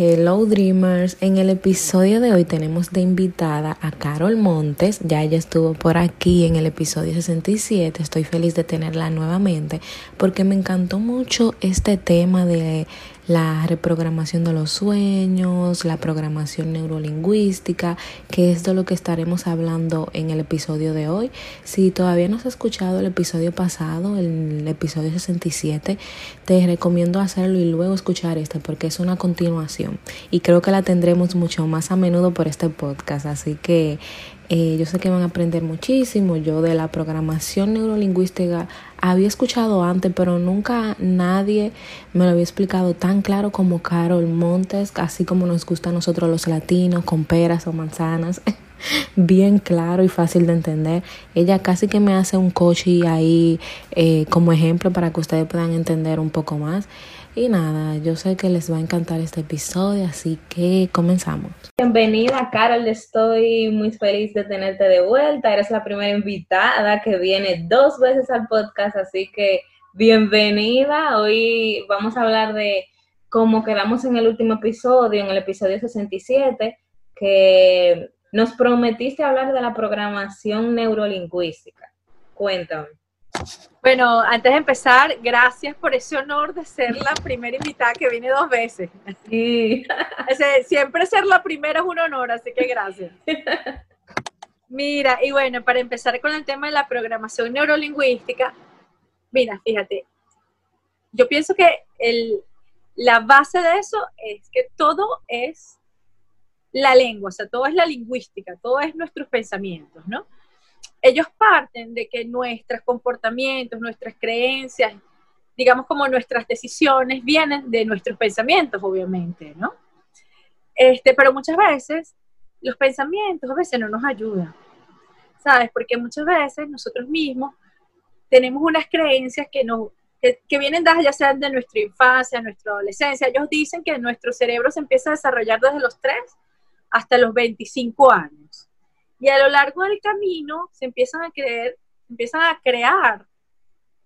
Hello Dreamers, en el episodio de hoy tenemos de invitada a Carol Montes, ya ella estuvo por aquí en el episodio 67, estoy feliz de tenerla nuevamente porque me encantó mucho este tema de la reprogramación de los sueños, la programación neurolingüística, que es de lo que estaremos hablando en el episodio de hoy. Si todavía no has escuchado el episodio pasado, el episodio 67, te recomiendo hacerlo y luego escuchar este porque es una continuación y creo que la tendremos mucho más a menudo por este podcast, así que eh, yo sé que van a aprender muchísimo. Yo de la programación neurolingüística había escuchado antes, pero nunca nadie me lo había explicado tan claro como Carol Montes, así como nos gusta a nosotros los latinos, con peras o manzanas. bien claro y fácil de entender. Ella casi que me hace un coche ahí eh, como ejemplo para que ustedes puedan entender un poco más. Y nada, yo sé que les va a encantar este episodio, así que comenzamos. Bienvenida, Carol. Estoy muy feliz de tenerte de vuelta. Eres la primera invitada que viene dos veces al podcast, así que bienvenida. Hoy vamos a hablar de cómo quedamos en el último episodio, en el episodio 67, que nos prometiste hablar de la programación neurolingüística. Cuéntame. Bueno, antes de empezar, gracias por ese honor de ser la primera invitada que viene dos veces. Sí. siempre ser la primera es un honor, así que gracias. Mira, y bueno, para empezar con el tema de la programación neurolingüística, mira, fíjate, yo pienso que el, la base de eso es que todo es la lengua, o sea, todo es la lingüística, todo es nuestros pensamientos, ¿no? Ellos parten de que nuestros comportamientos, nuestras creencias, digamos como nuestras decisiones vienen de nuestros pensamientos, obviamente, ¿no? Este, pero muchas veces los pensamientos a veces no nos ayudan, ¿sabes? Porque muchas veces nosotros mismos tenemos unas creencias que, nos, que, vienen dadas ya sean de nuestra infancia, nuestra adolescencia. Ellos dicen que nuestro cerebro se empieza a desarrollar desde los 3 hasta los 25 años. Y a lo largo del camino se empiezan a creer, empiezan a crear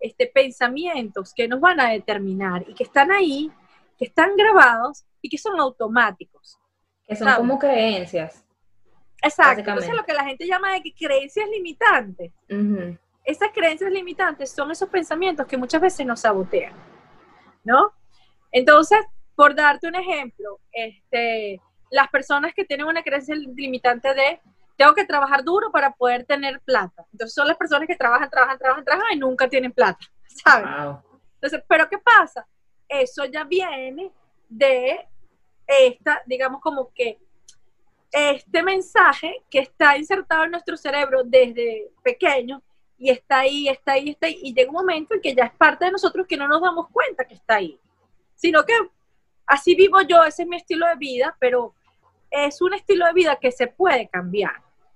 este, pensamientos que nos van a determinar y que están ahí, que están grabados y que son automáticos. Que son como creencias. Exacto. Eso es lo que la gente llama de creencias limitantes. Esas creencias limitantes son esos pensamientos que muchas veces nos sabotean, ¿no? Entonces, por darte un ejemplo, este, las personas que tienen una creencia limitante de tengo que trabajar duro para poder tener plata. Entonces son las personas que trabajan, trabajan, trabajan, trabajan y nunca tienen plata, ¿sabes? Entonces, pero ¿qué pasa? Eso ya viene de esta, digamos como que este mensaje que está insertado en nuestro cerebro desde pequeño y está ahí, está ahí, está ahí, y llega un momento en que ya es parte de nosotros que no nos damos cuenta que está ahí, sino que así vivo yo, ese es mi estilo de vida, pero es un estilo de vida que se puede cambiar.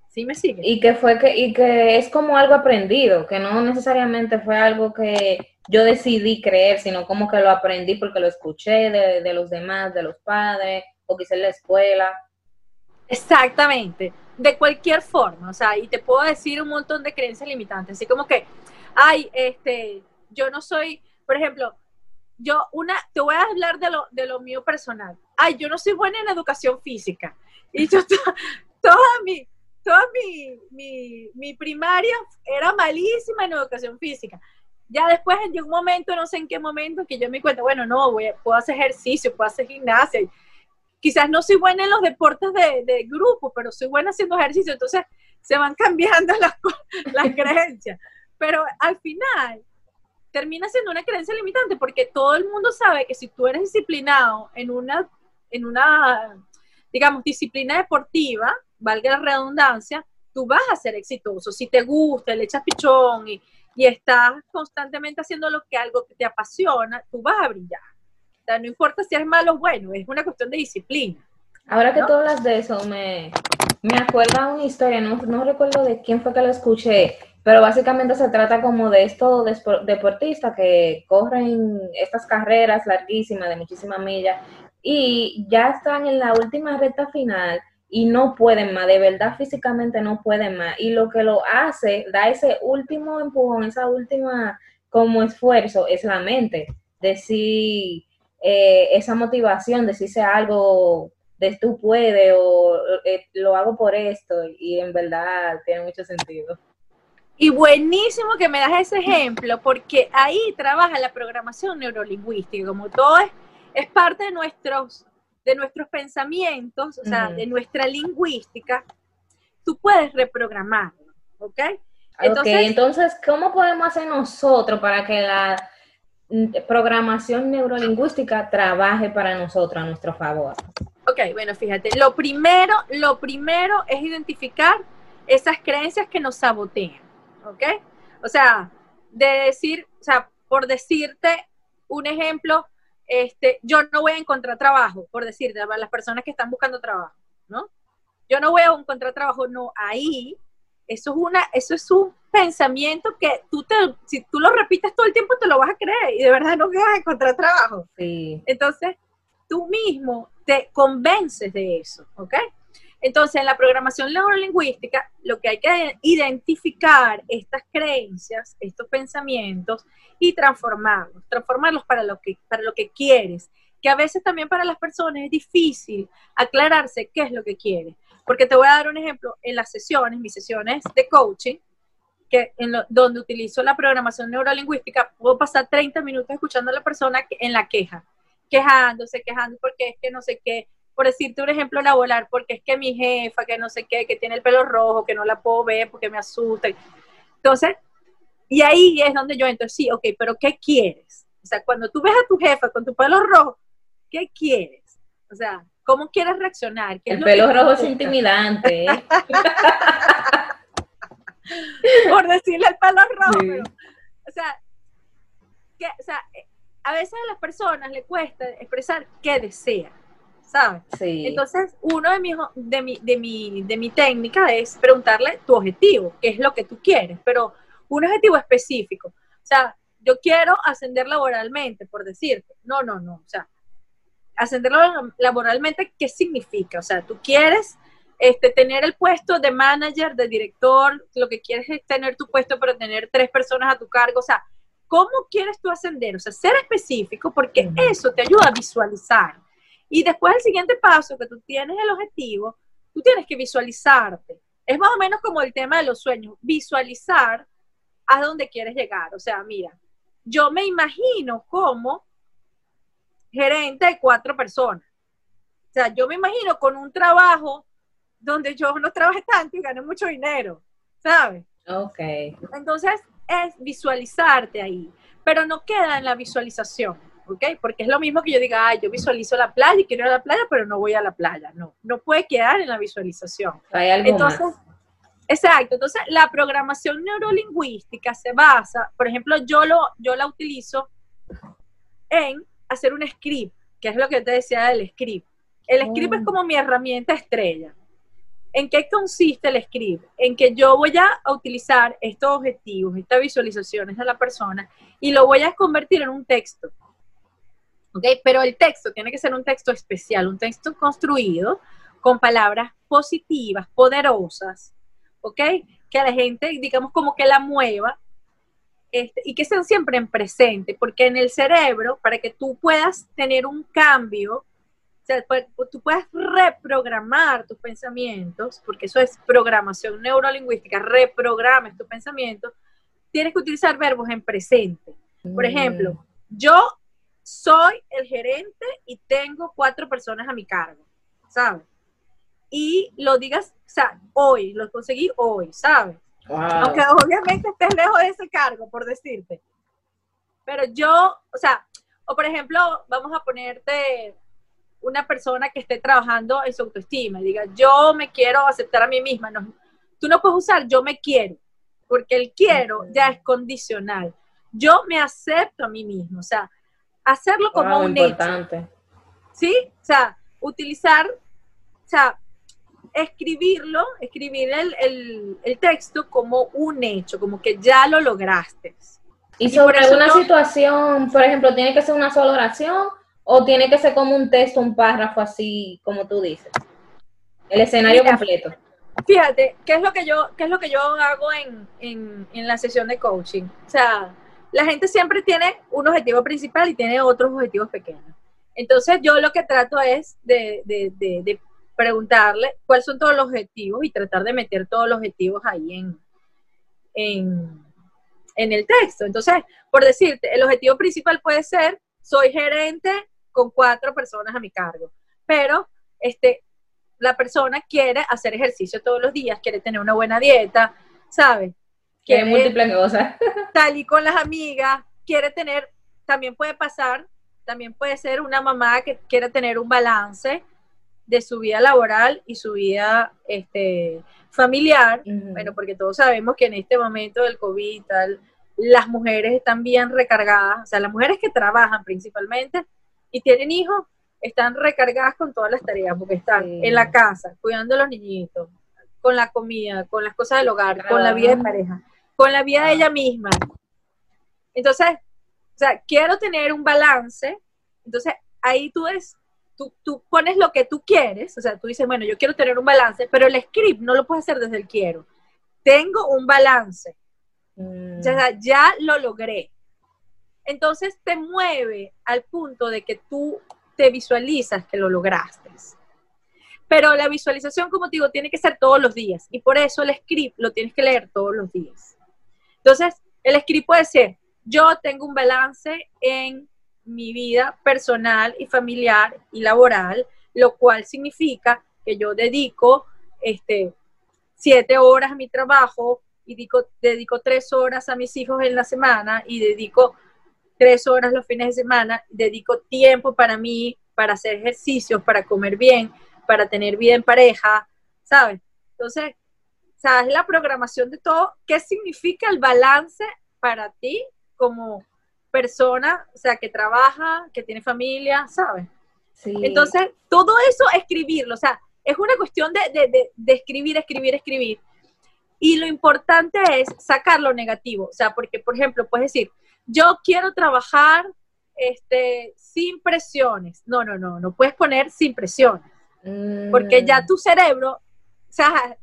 ¿Sí me sigue? Y que fue que, y que es como algo aprendido, que no necesariamente fue algo que yo decidí creer, sino como que lo aprendí porque lo escuché de, los demás, de los padres, o quizá en la escuela. Exactamente, de cualquier forma, o sea, y te puedo decir un montón de creencias limitantes, así como que, ay, este, yo no soy, por ejemplo, yo una, te voy a hablar de lo, de lo mío personal. Ay, yo no soy buena en educación física. Y yo toda mi, toda mi, mi, mi primaria era malísima en educación física. Ya después en un momento, no sé en qué momento, que yo me cuenta, bueno, no, voy puedo hacer ejercicio, puedo hacer gimnasia. Quizás no soy buena en los deportes de, de grupo, pero soy buena haciendo ejercicio. Entonces se van cambiando las, las creencias. Pero al final, termina siendo una creencia limitante porque todo el mundo sabe que si tú eres disciplinado en una, en una digamos, disciplina deportiva, valga la redundancia, tú vas a ser exitoso. Si te gusta, le echas pichón y, y estás constantemente haciendo lo que algo que te apasiona, tú vas a brillar. O sea, no importa si eres malo o bueno, es una cuestión de disciplina. Ahora que tú hablas de eso, me, me acuerda una historia, no, no recuerdo de quién fue que lo escuché, pero básicamente se trata como de estos deportistas que corren estas carreras larguísimas de muchísimas millas y ya están en la última recta final y no pueden más, de verdad físicamente no pueden más. Y lo que lo hace, da ese último empujón, esa última como esfuerzo, es la mente. Decir, eh, esa motivación de si sea algo de tú puedes o eh, lo hago por esto y en verdad tiene mucho sentido. Y buenísimo que me das ese ejemplo, porque ahí trabaja la programación neurolingüística, como todo es, es parte de nuestros, de nuestros pensamientos, o sea, de nuestra lingüística, tú puedes reprogramar, ¿ok? Entonces, entonces, ¿cómo podemos hacer nosotros para que la programación neurolingüística trabaje para nosotros a nuestro favor? Ok, bueno, fíjate, lo primero, lo primero es identificar esas creencias que nos sabotean. ¿ok? O sea, de decir, o sea, por decirte un ejemplo, este, yo no voy a encontrar trabajo, por decirte, a las personas que están buscando trabajo, ¿no? Yo no voy a encontrar trabajo, no, ahí, eso es una, eso es un pensamiento que tú te, si tú lo repites todo el tiempo, te lo vas a creer y de verdad no vas a encontrar trabajo. Sí. Entonces, tú mismo te convences de eso, ¿ok? Entonces, en la programación neurolingüística, lo que hay que identificar estas creencias, estos pensamientos y transformarlos, transformarlos para lo que, para lo que quieres, que a veces también para las personas es difícil aclararse qué es lo que quieres. Porque te voy a dar un ejemplo, en las sesiones, mis sesiones de coaching, que en donde utilizo la programación neurolingüística, puedo pasar 30 minutos escuchando a la persona en la queja, quejándose, quejando porque es que no sé qué, por decirte un ejemplo laboral, porque es que mi jefa, que no sé qué, que tiene el pelo rojo, que no la puedo ver porque me asusta. Entonces, y ahí es donde yo entro, sí, ok, pero ¿qué quieres? O sea, cuando tú ves a tu jefa con tu pelo rojo, ¿qué quieres? O sea, ¿cómo quieres reaccionar? el pelo rojo es intimidante. ¿eh? por decirle el pelo rojo. o sea, que, o sea, a veces a las personas le cuesta expresar qué desean. ¿Sabes? Sí. Entonces, uno de, mis, de, mi, de, mi, de mi técnica es preguntarle tu objetivo, qué es lo que tú quieres, pero un objetivo específico. O sea, yo quiero ascender laboralmente, por decirte. No, no, no. O sea, ascender laboralmente, ¿qué significa? O sea, tú quieres este, tener el puesto de manager, de director, lo que quieres es tener tu puesto para tener tres personas a tu cargo. O sea, ¿cómo quieres tú ascender? O sea, ser específico porque eso te ayuda a visualizar. Y después el siguiente paso, que tú tienes el objetivo, tú tienes que visualizarte. Es más o menos como el tema de los sueños, visualizar a dónde quieres llegar. O sea, mira, yo me imagino como gerente de cuatro personas. O sea, yo me imagino con un trabajo donde yo no trabaje tanto y gane mucho dinero, ¿sabes? Ok. Entonces, es visualizarte ahí, pero no queda en la visualización. ¿Ok? Porque es lo mismo que yo diga, ay, yo visualizo la playa y quiero ir a la playa, pero no voy a la playa. No, no puede quedar en la visualización. Hay algo entonces, más. Exacto, entonces la programación neurolingüística se basa, por ejemplo, yo, lo, yo la utilizo en hacer un script, que es lo que te decía del script. El script es oh. como mi herramienta estrella. ¿En qué consiste el script? En que yo voy a utilizar estos objetivos, estas visualizaciones de la persona y lo voy a convertir en un texto. Pero el texto tiene que ser un texto especial, un texto construido con palabras positivas, poderosas, ¿ok? Que a la gente, digamos, como que la mueva este, y que sean siempre en presente, porque en el cerebro, para que tú puedas tener un cambio, o sea, pues, tú puedas reprogramar tus pensamientos, porque eso es programación neurolingüística, reprogrames tus pensamientos, tienes que utilizar verbos en presente. Por mm. ejemplo, yo soy el gerente y tengo cuatro personas a mi cargo, ¿sabes? Y lo digas, o sea, hoy, lo conseguí hoy, ¿sabes? Aunque obviamente estés lejos de ese cargo, por decirte. Pero yo, o sea, o por ejemplo, vamos a ponerte una persona que esté trabajando en su autoestima y diga, yo me quiero aceptar a mí misma. No, tú no puedes usar yo me quiero, porque el quiero ya es condicional. Yo me acepto a mí mismo, o sea, hacerlo como un importante. hecho. ¿Sí? O sea, utilizar, o sea, escribirlo, escribir el, texto como un hecho, como que ya lo lograste. Y, sobre alguna situación, por ejemplo, ¿tiene que ser una sola oración o tiene que ser como un texto, un párrafo así, como tú dices? El escenario completo. Fíjate, ¿qué es lo que yo, qué es lo que yo hago en, en, en la sesión de coaching? O sea, la gente siempre tiene un objetivo principal y tiene otros objetivos pequeños. Entonces yo lo que trato es de, de, de, preguntarle cuáles son todos los objetivos y tratar de meter todos los objetivos ahí en, en, en el texto. Entonces, por decirte, el objetivo principal puede ser, soy gerente con cuatro personas a mi cargo, pero este, la persona quiere hacer ejercicio todos los días, quiere tener una buena dieta, ¿sabes? Quiere múltiples cosas. Salir con las amigas, quiere tener, también puede pasar, también puede ser una mamá que quiere tener un balance de su vida laboral y su vida este, familiar, bueno, porque todos sabemos que en este momento del COVID tal, las mujeres están bien recargadas, o sea, las mujeres que trabajan principalmente y tienen hijos, están recargadas con todas las tareas, porque están en la casa, cuidando a los niñitos, con la comida, con las cosas del hogar, con la vida de pareja, con la vida de ella misma. Entonces, o sea, quiero tener un balance, entonces ahí tú es, tú, tú pones lo que tú quieres, o sea, tú dices, bueno, yo quiero tener un balance, pero el script no lo puedes hacer desde el quiero. Tengo un balance. O sea, mm. ya lo logré. Entonces te mueve al punto de que tú te visualizas que lo lograste. Pero la visualización, como te digo, tiene que ser todos los días. Y por eso el script lo tienes que leer todos los días. Entonces, el script puede ser, yo tengo un balance en mi vida personal y familiar y laboral, lo cual significa que yo dedico este, siete horas a mi trabajo y dedico, dedico tres horas a mis hijos en la semana y dedico tres horas los fines de semana, dedico tiempo para mí, para hacer ejercicios, para comer bien, para tener vida en pareja, ¿sabes? Entonces, ¿sabes la programación de todo? ¿Qué significa el balance para ti como persona, o sea, que trabaja, que tiene familia, ¿sabes? Sí. Entonces, todo eso escribirlo, o sea, es una cuestión de, de, de escribir, escribir, escribir. Y lo importante es sacar lo negativo, o sea, porque, por ejemplo, puedes decir, yo quiero trabajar este, sin presiones. No, no, no, no puedes poner sin presiones. Porque ya mm. tu cerebro, o sea,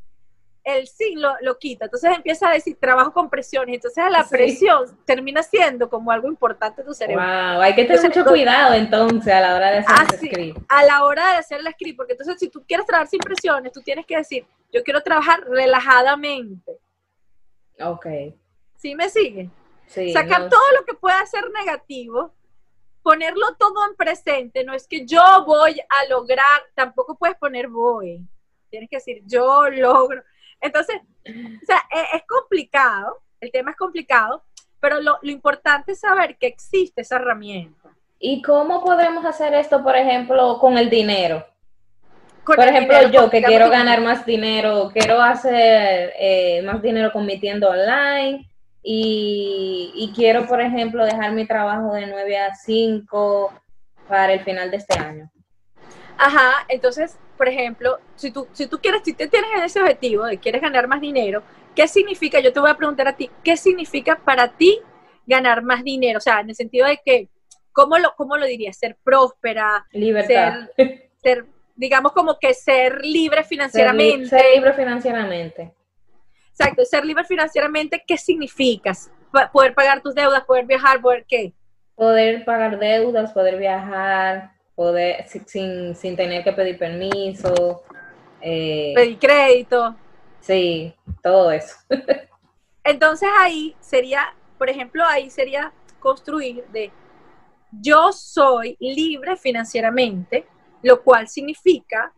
el sí lo, lo, quita. Entonces empieza a decir trabajo con presiones. Entonces la presión termina siendo como algo importante en tu cerebro. Wow, hay que tener mucho cuidado entonces a la hora de hacer el script. A la hora de hacer el script, porque entonces si tú quieres trabajar sin presiones, tú tienes que decir, yo quiero trabajar relajadamente. Ok. ¿Sí me sigue? Sacar todo lo que pueda ser negativo, ponerlo todo en presente, no es que yo voy a lograr, tampoco puedes poner voy, tienes que decir yo logro. Entonces, o sea, es, es complicado, el tema es complicado, pero lo, lo, importante es saber que existe esa herramienta. ¿Y cómo podemos hacer esto, por ejemplo, con el dinero? por ejemplo, yo que quiero ganar más dinero, quiero hacer eh, más dinero con mi tienda online, y, quiero, por ejemplo, dejar mi trabajo de 9 a 5 para el final de este año. Ajá, entonces, por ejemplo, si tú, si tú quieres, si te tienes ese objetivo de quieres ganar más dinero, ¿qué significa? Yo te voy a preguntar a ti, ¿qué significa para ti ganar más dinero? O sea, en el sentido de que, ¿cómo lo, cómo lo dirías? Ser próspera, libertad. Ser, digamos como que ser libre financieramente. ser libre financieramente. Exacto, ser libre financieramente, ¿qué significa? Poder pagar tus deudas, poder viajar, poder qué? Poder pagar deudas, poder viajar, poder sin, sin tener que pedir permiso. Eh, pedir crédito. Sí, todo eso. Entonces ahí sería, por ejemplo, ahí sería construir de yo soy libre financieramente, lo cual significa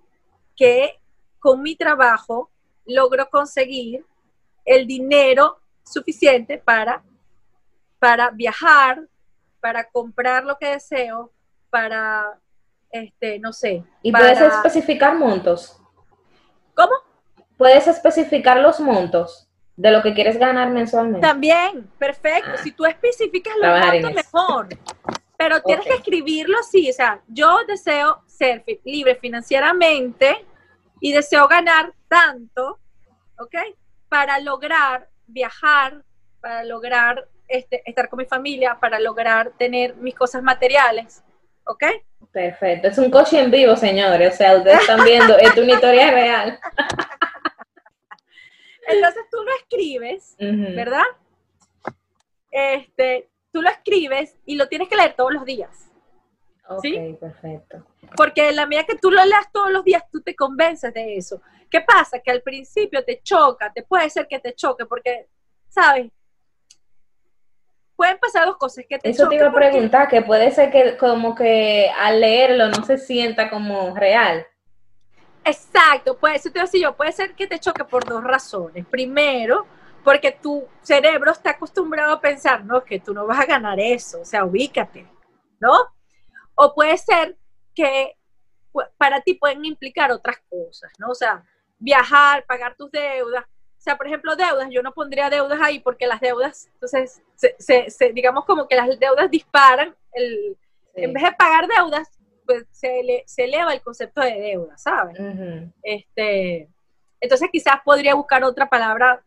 que con mi trabajo logro conseguir el dinero suficiente para, para viajar, para comprar lo que deseo, para, este, no sé. ¿Y puedes especificar montos? ¿Cómo? Puedes especificar los montos de lo que quieres ganar mensualmente. También, perfecto. Ah. si tú especificas los montos, mejor. Pero tienes que escribirlo así, o sea, yo deseo ser libre financieramente y deseo ganar tanto, ¿ok? para lograr viajar, para lograr este, estar con mi familia, para lograr tener mis cosas materiales. ¿Ok? Perfecto. Es un coche en vivo, señores. O sea, ustedes están viendo, es una historia real. Entonces tú lo escribes, ¿verdad? Este, tú lo escribes y lo tienes que leer todos los días. Ok, ¿Sí? perfecto. Porque en la medida que tú lo leas todos los días, tú te convences de eso. ¿Qué pasa? Que al principio te choca, te puede ser que te choque, porque, ¿sabes? Pueden pasar dos cosas que te Eso te iba a porque- preguntar, que puede ser que como que al leerlo no se sienta como real. Exacto, pues eso te iba a decir yo, puede ser que te choque por dos razones. Primero, porque tu cerebro está acostumbrado a pensar, no, que tú no vas a ganar eso, o sea, ubícate, ¿no? O puede ser que para ti pueden implicar otras cosas, ¿no? O sea, viajar, pagar tus deudas. O sea, por ejemplo, deudas, yo no pondría deudas ahí porque las deudas, entonces, se, se- se- digamos como que las deudas disparan, el, Sí. en vez de pagar deudas, pues se, ele- se eleva el concepto de deuda, ¿sabes? Este, entonces quizás podría buscar otra palabra,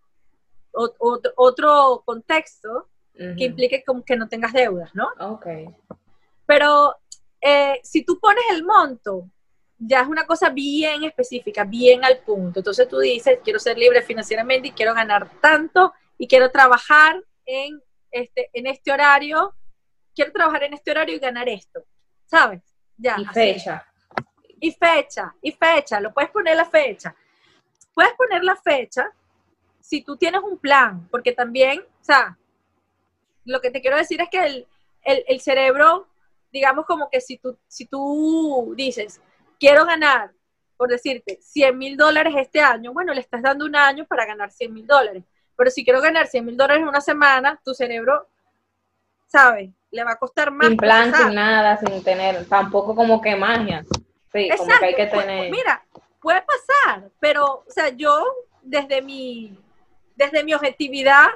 o- otro, otro contexto que implique como que no tengas deudas, ¿no? Ok. Pero eh, si tú pones el monto, ya es una cosa bien específica, bien al punto. Entonces tú dices, quiero ser libre financieramente y quiero ganar tanto y quiero trabajar en este, en este horario, quiero trabajar en este horario y ganar esto, ¿sabes? Ya. Y así. fecha. y fecha, y fecha, lo puedes poner la fecha. Puedes poner la fecha si tú tienes un plan, porque también, o sea, lo que te quiero decir es que el, el- el cerebro, digamos como que si tú, si tú dices, quiero ganar, por decirte, 100 mil dólares este año, bueno, le estás dando un año para ganar 100 mil dólares. Pero si quiero ganar 100 mil dólares en una semana, tu cerebro, ¿sabes? Le va a costar más. Sin plan, sin nada, sin tener, tampoco como que magia. Sí, como que hay que pues, tener. mira, puede pasar, pero, o sea, yo desde mi, desde mi objetividad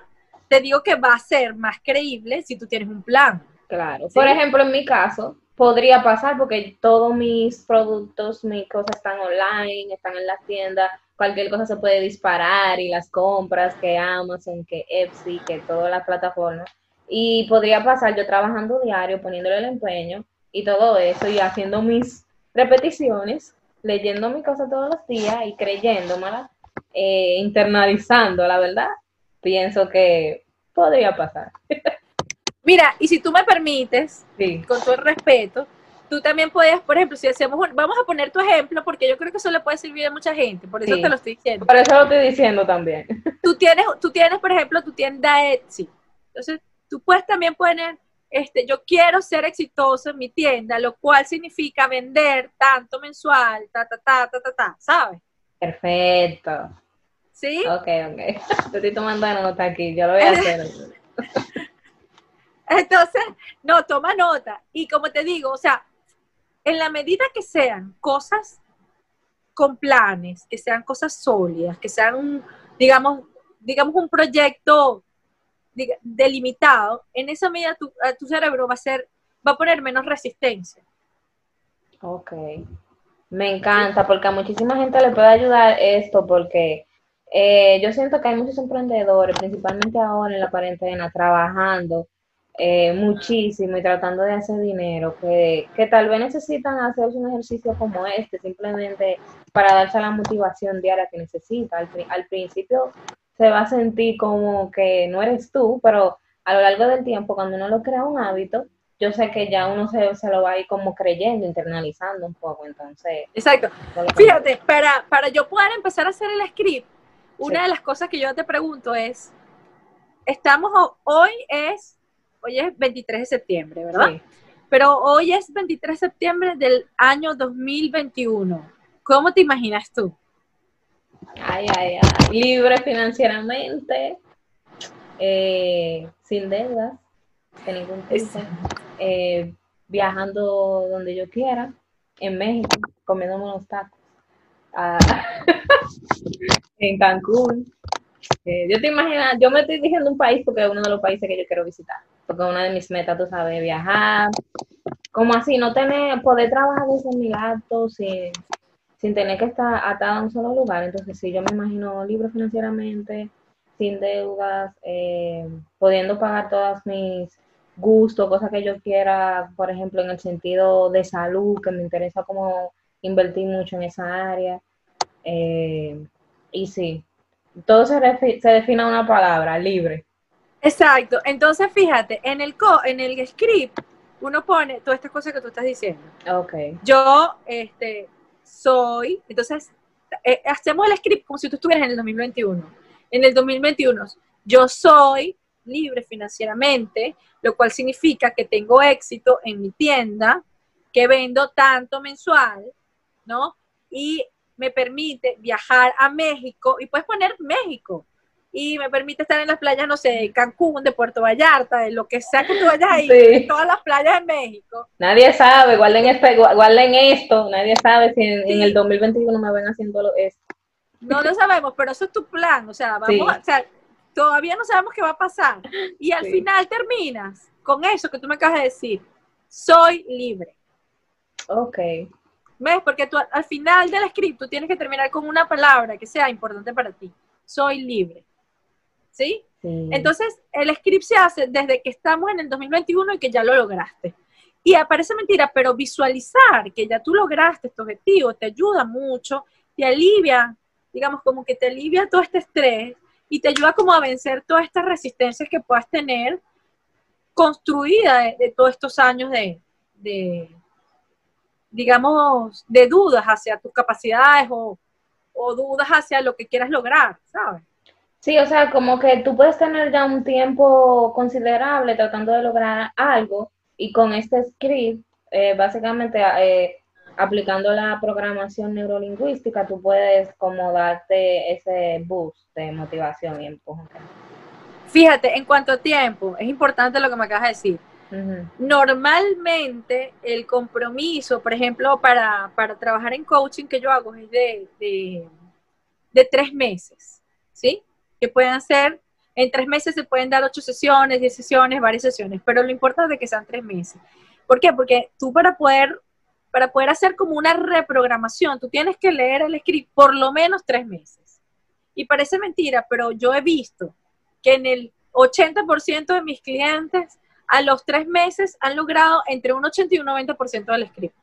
te digo que va a ser más creíble si tú tienes un plan. Claro. Sí. Por ejemplo, en mi caso, podría pasar porque todos mis productos, mis cosas están online, están en las tiendas, cualquier cosa se puede disparar y las compras que Amazon, que Etsy, que todas las plataformas. Y podría pasar yo trabajando diario, poniéndole el empeño y todo eso y haciendo mis repeticiones, leyendo mi cosa todos los días y creyéndomela, eh, internalizando, la verdad. Pienso que podría pasar. Mira, y si tú me permites, Sí. con todo el respeto, tú también puedes, por ejemplo, si hacemos un, vamos a poner tu ejemplo, porque yo creo que eso le puede servir a mucha gente, por eso Sí. te lo estoy diciendo. Por eso lo estoy diciendo también. tú tienes, tú tienes, por ejemplo, tu tienda Etsy. Entonces, tú puedes también poner, este, yo quiero ser exitoso en mi tienda, lo cual significa vender tanto mensual, ta, ta, ta, ta, ta, ta, ¿sabes? Perfecto. ¿Sí? Ok, ok. Te estoy tomando nota aquí, yo lo voy a hacer. Entonces, no, toma nota. Y como te digo, o sea, en la medida que sean cosas con planes, que sean cosas sólidas, que sean, digamos, digamos un proyecto delimitado, en esa medida tu, tu cerebro va a ser, va a poner menos resistencia. Ok. Me encanta porque a muchísima gente le puede ayudar esto porque eh, yo siento que hay muchos emprendedores, principalmente ahora en la cuarentena, trabajando eh, muchísimo y tratando de hacer dinero, que, que tal vez necesitan hacerse un ejercicio como este, simplemente para darse la motivación diaria que necesita. Al, al principio se va a sentir como que no eres tú, pero a lo largo del tiempo, cuando uno lo crea un hábito, yo sé que ya uno se, se lo va a ir como creyendo, internalizando un poco, entonces... Exacto. Fíjate, para, para yo poder empezar a hacer el script, una Sí. de las cosas que yo te pregunto es, estamos, ho- hoy es, hoy es 23 de septiembre, ¿verdad? Sí. Pero hoy es 23 de septiembre del año 2021. ¿Cómo te imaginas tú? Ay, ay, ay. Libre financieramente, eh, sin deudas, de ningún tipo, eh, viajando donde yo quiera, en México, comiéndome unos tacos, ah, en Cancún. Yo te imaginas, yo me estoy diciendo un país porque es uno de los países que yo quiero visitar, porque una de mis metas, tú sabes, viajar, como así, no tener, poder trabajar desde mi gato sin, sin tener que estar atada a un solo lugar. Entonces, sí, yo me imagino libre financieramente, sin deudas, eh, pudiendo pagar todas mis gustos, cosas que yo quiera, por ejemplo, en el sentido de salud, que me interesa como invertir mucho en esa área. Eh, y sí, todo se, se define a una palabra, libre. Exacto. Entonces, fíjate, en el, co en el script, uno pone todas estas cosas que tú estás diciendo. Ok. Yo, este, soy, entonces, eh, hacemos el script como si tú estuvieras en el 2021. En el 2021, yo soy libre financieramente, lo cual significa que tengo éxito en mi tienda, que vendo tanto mensual, ¿no? Y me permite viajar a México, y puedes poner México, y me permite estar en las playas, no sé, de Cancún, de Puerto Vallarta, de lo que sea que tú vayas ahí, Sí. en todas las playas de México. Nadie sabe, guarden, este, guarden esto, nadie sabe si en, en el 2021 me ven haciendo esto. No lo sabemos, pero eso es tu plan, o sea, vamos Sí. a, o sea, todavía no sabemos qué va a pasar. Y al final terminas con eso que tú me acabas de decir, soy libre. Ok. ¿Ves? Porque tú al al final del script tú tienes que terminar con una palabra que sea importante para ti. Soy libre. ¿Sí? Sí. Entonces, el script se hace desde que estamos en el 2021 y que ya lo lograste. Y aparece mentira, pero visualizar que ya tú lograste este objetivo te ayuda mucho, te alivia, digamos, como que te alivia todo este estrés y te ayuda como a vencer todas estas resistencias que puedas tener construida de, de todos estos años de, de, digamos, de dudas hacia tus capacidades o, o dudas hacia lo que quieras lograr, ¿sabes? Sí, o sea, como que tú puedes tener ya un tiempo considerable tratando de lograr algo y con este script, eh, básicamente eh, aplicando la programación neurolingüística, tú puedes como darte ese boost de motivación y empuje. Fíjate, en cuanto a tiempo, es importante lo que me acabas de decir. Ujú. Normalmente el compromiso, por ejemplo, para, para trabajar en coaching que yo hago es de, de, de tres meses, ¿sí? Que pueden ser, en tres meses se pueden dar ocho sesiones, diez sesiones, varias sesiones, pero lo importante es que sean tres meses. ¿Por qué? Porque tú para poder, para poder hacer como una reprogramación, tú tienes que leer el script por lo menos tres meses. Y parece mentira, pero yo he visto que en el 80% de mis clientes a los tres meses han logrado entre un 80 y un 90% del script.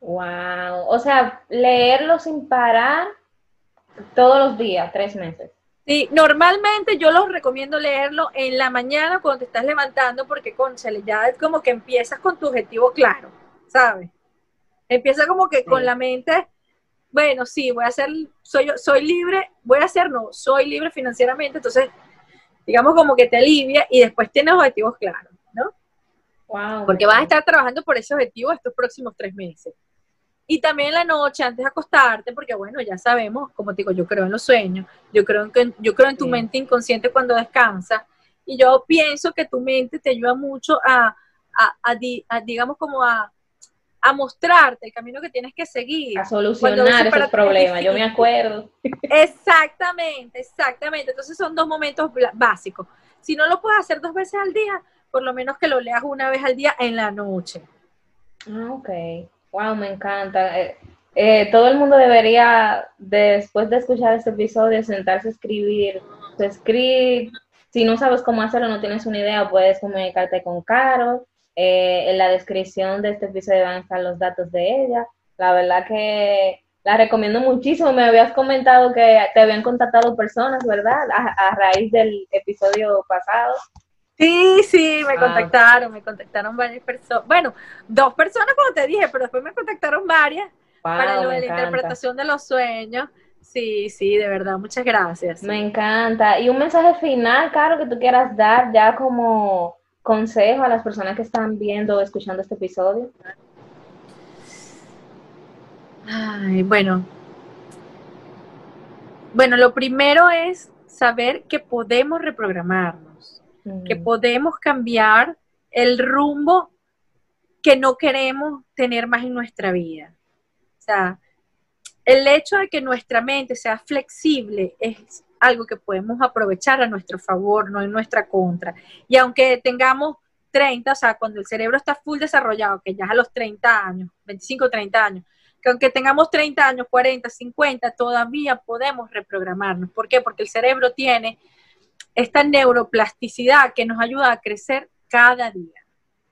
Wow. O sea, leerlo sin parar todos los días, tres meses. Sí, normalmente yo los recomiendo leerlo en la mañana cuando te estás levantando porque, conchale, ya es como que empiezas con tu objetivo claro, ¿sabes? Empieza como que con la mente, bueno, sí, voy a ser, soy, soy libre, voy a ser, no, soy libre financieramente, entonces, digamos como que te alivia y después tienes objetivos claros. Wow. Porque vas a estar trabajando por ese objetivo estos próximos tres meses. Y también en la noche, antes de acostarte, porque bueno, ya sabemos, como te digo, yo creo en los sueños, yo creo en, que, yo creo en tu Sí. mente inconsciente cuando descansas, y yo pienso que tu mente te ayuda mucho a, a- a di- a, digamos, como a, a mostrarte el camino que tienes que seguir. a solucionar esos problemas. Yo me acuerdo. Exactamente, exactamente. Entonces son dos momentos básicos. Si no lo puedes hacer dos veces al día, por lo menos que lo leas una vez al día en la noche. Ah, ok. Wow, me encanta. Eh, eh, todo el mundo debería, después de escuchar este episodio, sentarse a escribir su script. Si no sabes cómo hacerlo, no tienes una idea, puedes comunicarte con Carol. Eh, en la descripción de este episodio van a estar los datos de ella. La verdad que la recomiendo muchísimo. Me habías comentado que te habían contactado personas, ¿verdad? A raíz del episodio pasado. Sí, sí, me Ah. contactaron, me contactaron varias personas. Bueno, dos personas como te dije, pero después me contactaron varias para lo de la encanta. interpretación de los sueños. Sí, sí, de verdad, muchas gracias. Me encanta. Y un mensaje final, Caro, que tú quieras dar ya como consejo a las personas que están viendo o escuchando este episodio. Ay, bueno. Bueno, lo primero es saber que podemos reprogramarnos, que Mm, podemos cambiar el rumbo que no queremos tener más en nuestra vida. O sea, el hecho de que nuestra mente sea flexible es algo que podemos aprovechar a nuestro favor, no en nuestra contra. Y aunque tengamos 30, o sea, cuando el cerebro está full desarrollado, que ya es a los 30 años, 25, 30 años, que aunque tengamos 30 años, 40, 50, todavía podemos reprogramarnos. ¿Por qué? Porque el cerebro tiene esta neuroplasticidad que nos ayuda a crecer cada día.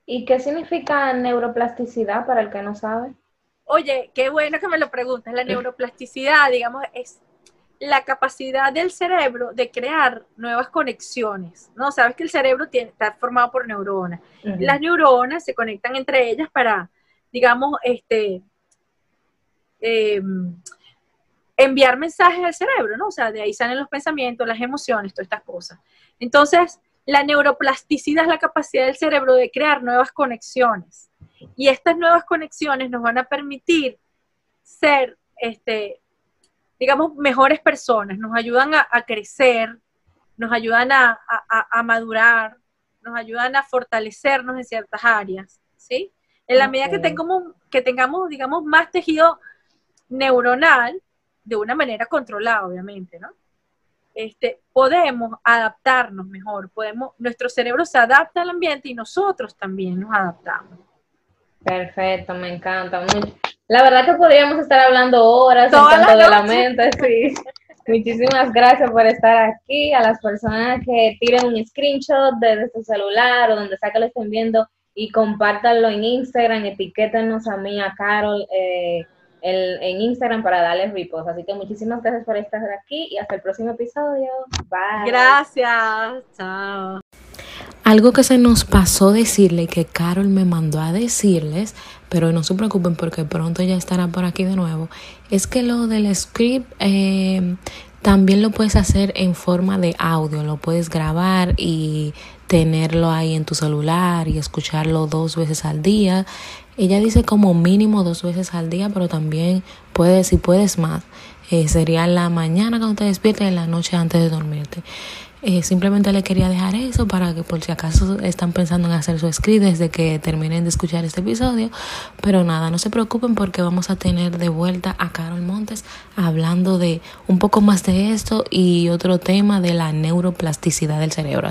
¿Y qué significa neuroplasticidad para el que no sabe? Oye, qué bueno que me lo preguntas. La neuroplasticidad, digamos, es, la capacidad del cerebro de crear nuevas conexiones, ¿no? Sabes que el cerebro tiene, está formado por neuronas. Las neuronas se conectan entre ellas para, digamos, este, em, enviar mensajes al cerebro, ¿no? O sea, de ahí salen los pensamientos, las emociones, todas estas cosas. Entonces, la neuroplasticidad es la capacidad del cerebro de crear nuevas conexiones. Y estas nuevas conexiones nos van a permitir ser, este, digamos, mejores personas, nos ayudan a, crecer, nos ayudan a, madurar, nos ayudan a fortalecernos en ciertas áreas, ¿sí? En la medida que tengamos, que tengamos, digamos, más tejido neuronal, de una manera controlada, obviamente, ¿no? Este, podemos adaptarnos mejor, podemos, nuestro cerebro se adapta al ambiente y nosotros también nos adaptamos. Perfecto, me encanta. La verdad que podríamos estar hablando horas en de la mente, sí. Muchísimas gracias por estar aquí. A las personas que tiren un screenshot desde su celular o donde sea que lo estén viendo y compártanlo en Instagram, etiquétenos a mí, a Carol. Eh, en Instagram para darles ripos. Así que muchísimas gracias por estar aquí y hasta el próximo episodio. Bye. Gracias. Chao. Algo que se nos pasó decirle que Carol me mandó a decirles, pero no se preocupen porque pronto ya estará por aquí de nuevo, es que lo del script eh, también lo puedes hacer en forma de audio, lo puedes grabar y tenerlo ahí en tu celular y escucharlo dos veces al día. Ella dice como mínimo dos veces al día, pero también puedes, si puedes más, eh, sería la mañana cuando te despiertes y la noche antes de dormirte. Eh, simplemente le quería dejar eso para que por si acaso están pensando en hacer su script desde que terminen de escuchar este episodio. Pero nada, no se preocupen porque vamos a tener de vuelta a Carol Montes hablando de un poco más de esto y otro tema de la neuroplasticidad del cerebro.